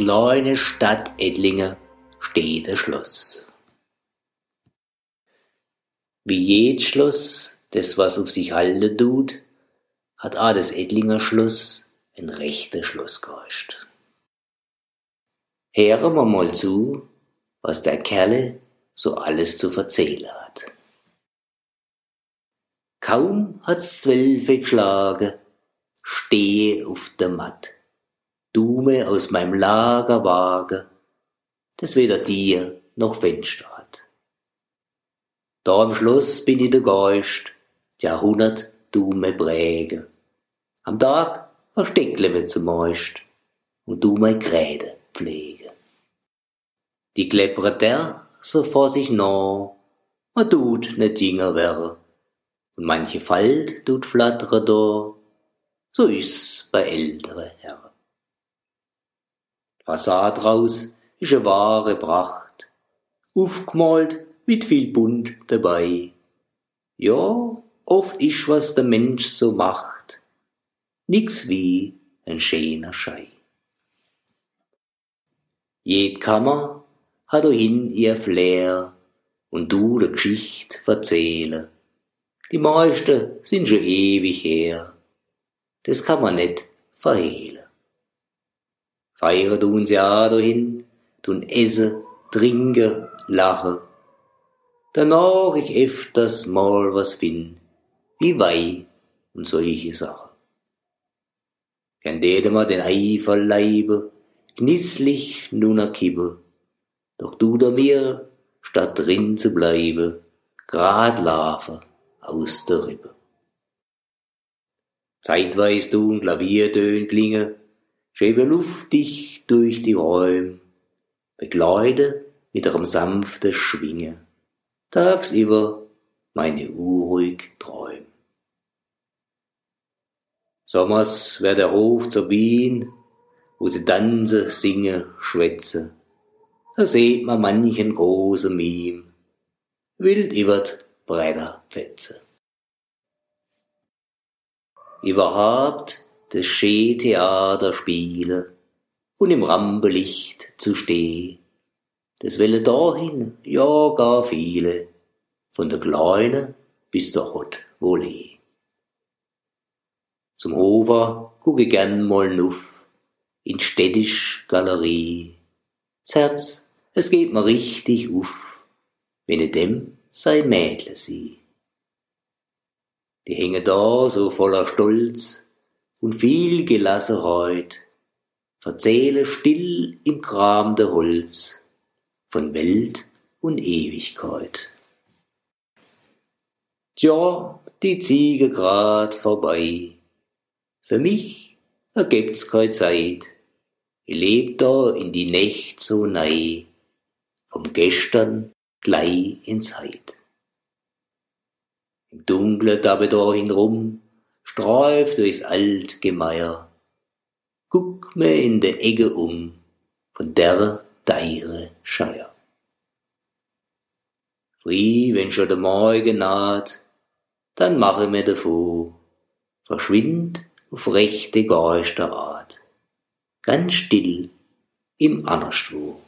kleine Stadt Edlinge steht ein Schloss. Wie jedes Schloss, das was auf sich halten tut, hat auch das Edlinger Schloss ein rechter Schlossgeist. Hören wir mal zu, was der Kerle so alles zu erzählen hat. Kaum hat's zwölfe geschlagen, stehe auf der Matt. Dume aus meinem Lagerwagen, das weder dir noch Fenster hat. Da am Schloss bin ich der Geist, Jahrhundert dume präge. Am Tag versteckle mir zum meist und du mein Kräde pflege. Die kleppert der so vor sich nah, ma tut ne Dinger wäre, und manche Falt tut flattere da, so ist's bei ältere Herren. Fassad raus ist e wahre Pracht, aufgemalt mit viel Bunt dabei. Ja, oft isch was der Mensch so macht, nix wie ein schöner Schei. Jed Kammer hat hin ihr Flair und du de Geschicht verzähle. Die meiste sind schon ewig her, das kann man net verhehlen. Feiern tun's ja dahin, tun esse, trinke, lache. Danach ich öfters mal was find, wie Weih und solche Sachen. Gern täte ma den Eifer leibe, gnisslich nun a Kippe, doch du da mir, statt drin zu bleibe, grad laufe aus der Rippe. Zeitweis tun Klaviertöne klinge, schwebe luftig durch die Räume, begleite mit ihrem sanften Schwinge, tagsüber meine unruhig Träum. Sommers wär der Hof zur Bien, wo sie tanze, singe, schwätze. Da seht man manchen großen Mim, wild iwert breiter Fetze. Überhaupt das Schee-Theater spiele und im Rampenlicht zu steh, das welle dahin, ja gar viele, von der Kleine bis der Hot Volley. Zum Hofer gucke gern mal nuff, in städtisch Galerie. Zerz, es geht mir richtig uff, wenn ich dem sei Mädle sieh. Die hänge da so voller Stolz und viel Gelassenheit, verzähle still im Kram der Holz von Welt und Ewigkeit. Tja, die Ziege grad vorbei. Für mich ergibt's keine Zeit. Ich leb da in die Nächt so nei, vom Gestern gleich ins Heid. Im Dunkle dabei dahin rum, streif durchs alt Gemeier, guck mir in der Ecke um, von der deire Scheier. Früh, wenn schon der Morgen naht, dann mache mir davor, verschwind auf rechte Geisterart, ganz still im Annerstwo.